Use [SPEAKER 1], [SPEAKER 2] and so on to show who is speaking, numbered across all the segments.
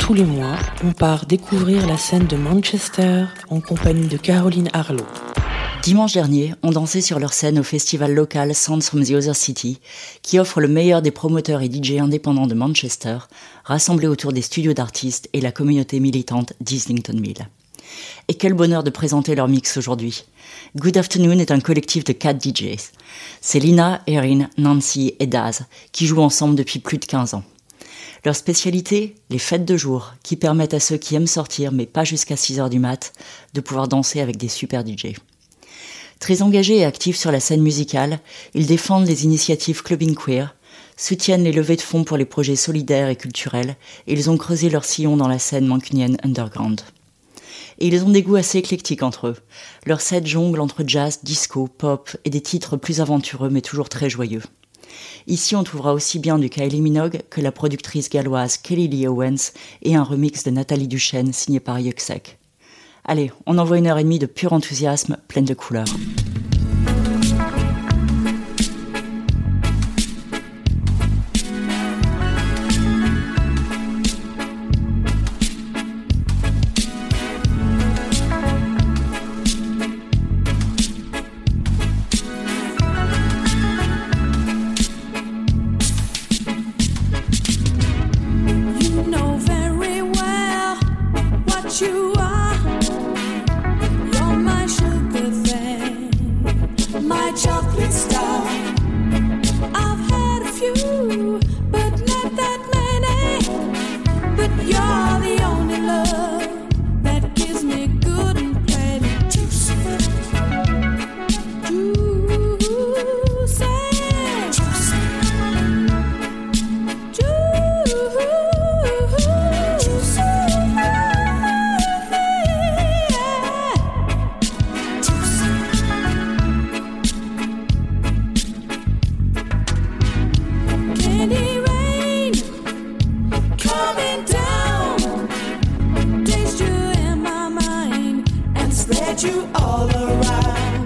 [SPEAKER 1] Tous les mois, on part découvrir la scène de Manchester en compagnie de Caroline Harlow.
[SPEAKER 2] Dimanche dernier, on dansait sur leur scène au festival local Sounds from the Other City, qui offre le meilleur des promoteurs et DJ indépendants de Manchester, rassemblés autour des studios d'artistes et la communauté militante d'Islington Mill. Et quel bonheur de présenter leur mix aujourd'hui. Good Afternoon est un collectif de 4 DJs. C'est Lina, Erin, Nancy et Daz, qui jouent ensemble depuis plus de 15 ans. Leur spécialité, les fêtes de jour, qui permettent à ceux qui aiment sortir, mais pas jusqu'à 6 heures du mat, de pouvoir danser avec des super DJ. Très engagés et actifs sur la scène musicale, ils défendent les initiatives clubbing queer, soutiennent les levées de fonds pour les projets solidaires et culturels, et ils ont creusé leur sillon dans la scène mancunienne underground. Et ils ont des goûts assez éclectiques entre eux. Leur set jongle entre jazz, disco, pop et des titres plus aventureux mais toujours très joyeux. Ici, on trouvera aussi bien du Kylie Minogue que la productrice galloise Kelly Lee Owens et un remix de Nathalie Duchesne signé par Yuxek. Allez, on envoie une heure et demie de pur enthousiasme, pleine de couleurs.
[SPEAKER 3] You all around.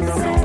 [SPEAKER 3] no, you.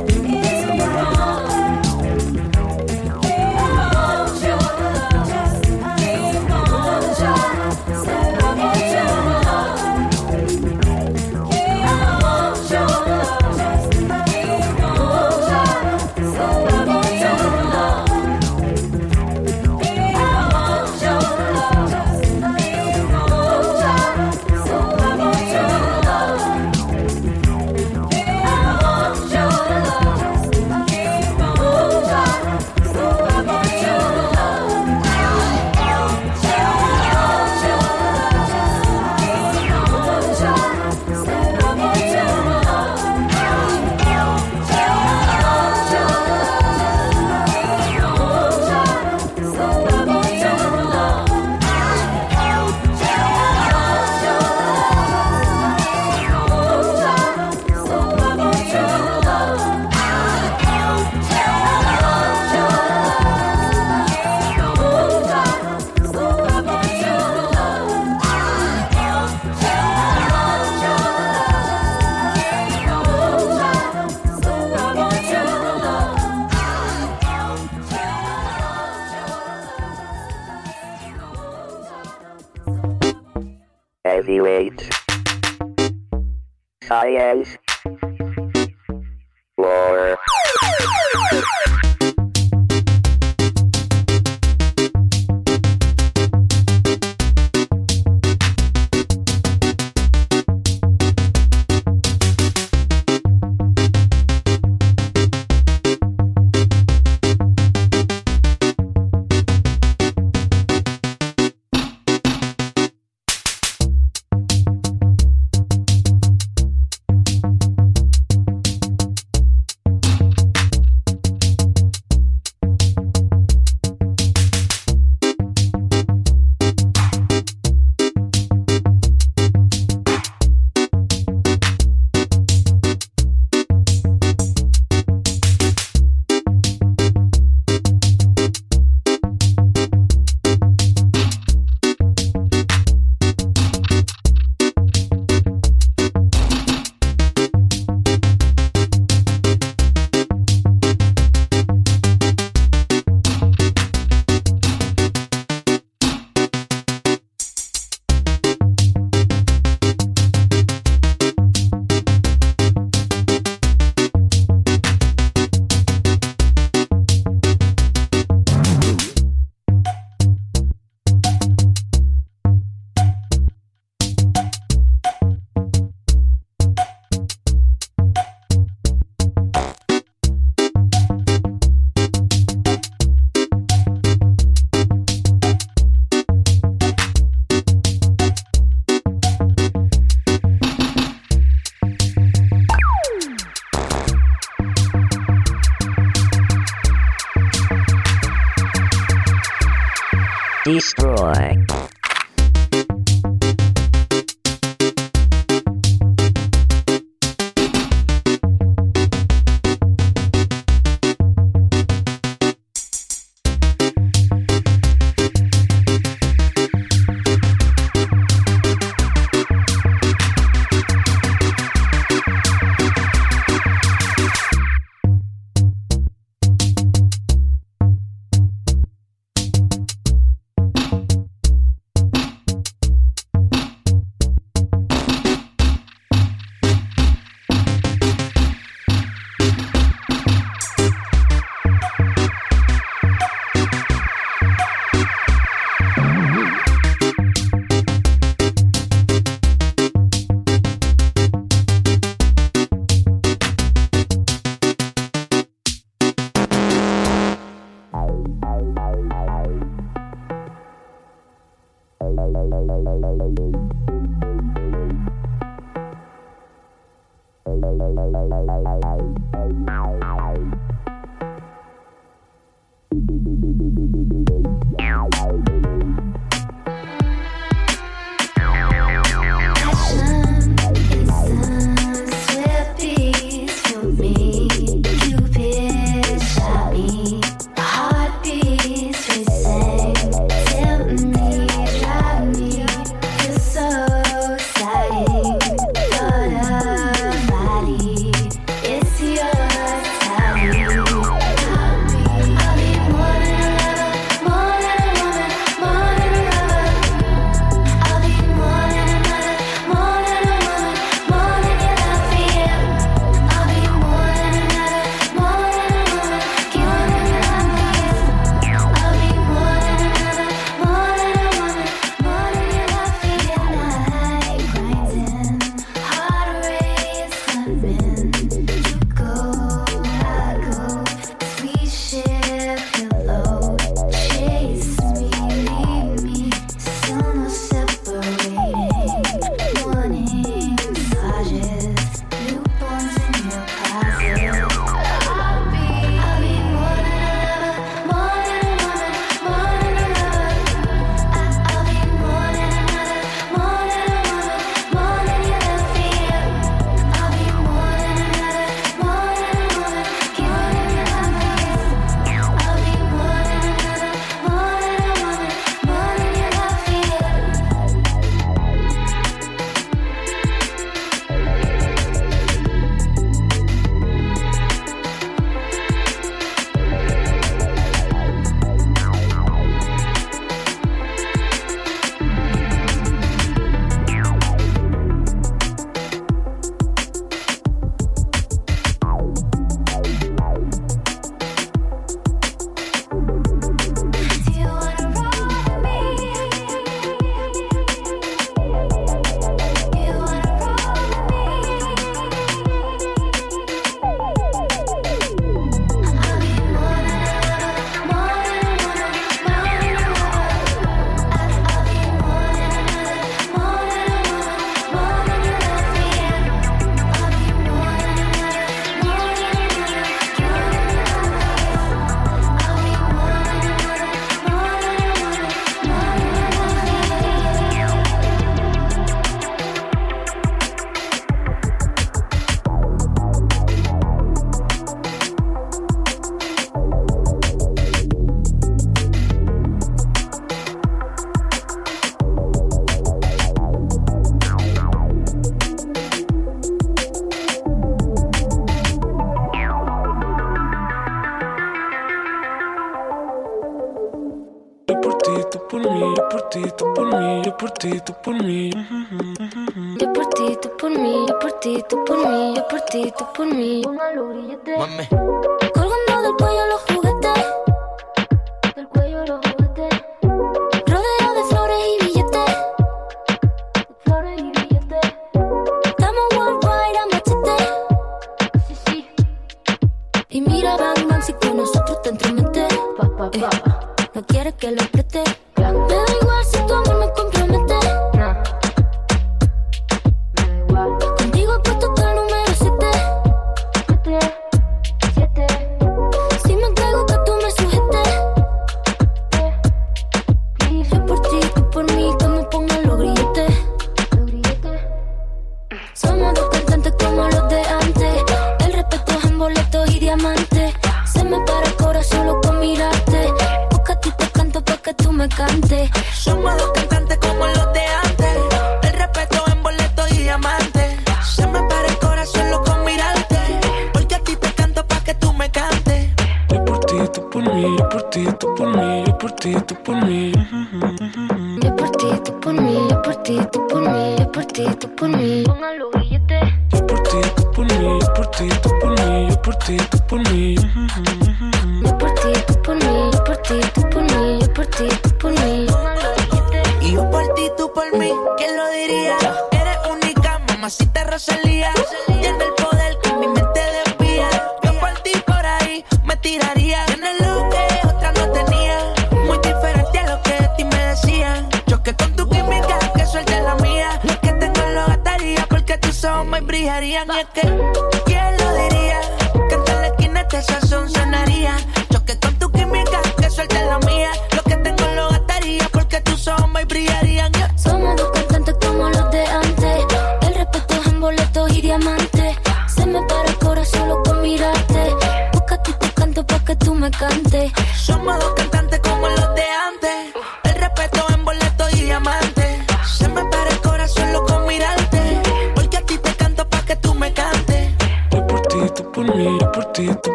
[SPEAKER 4] Por ti, tú por mí.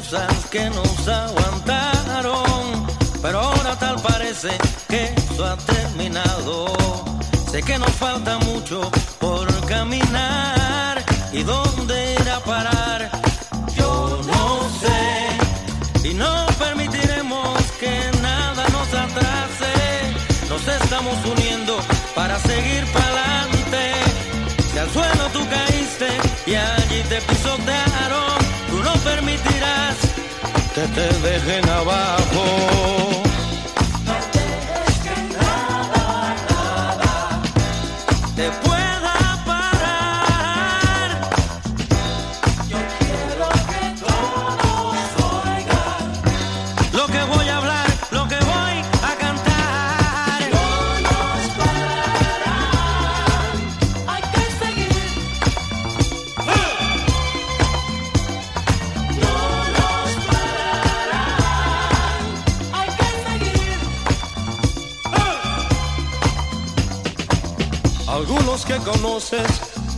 [SPEAKER 5] Cosas que nos aguantaron, pero ahora tal parece que eso ha terminado. Sé que nos falta mucho por caminar y dónde ir a parar. Yo no sé y no permitiremos que nada nos atrase. Nos estamos uniendo para seguir para adelante. Si al suelo tú caíste y allí te pisotearon, permitirás que te dejen abajo.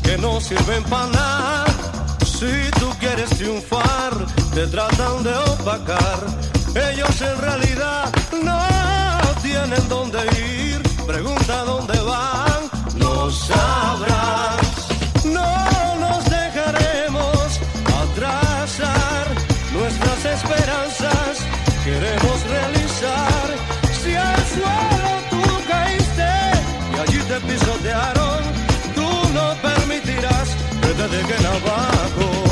[SPEAKER 5] Que no sirven para nada. Si tú quieres triunfar, te tratan de opacar. Ellos en realidad no tienen dónde ir. Pregunta dónde van, no sabrás. No nos dejaremos atrasar nuestras esperanzas. Queremos realizar. Si al suelo tú caíste y allí te
[SPEAKER 3] دغنا
[SPEAKER 6] باكو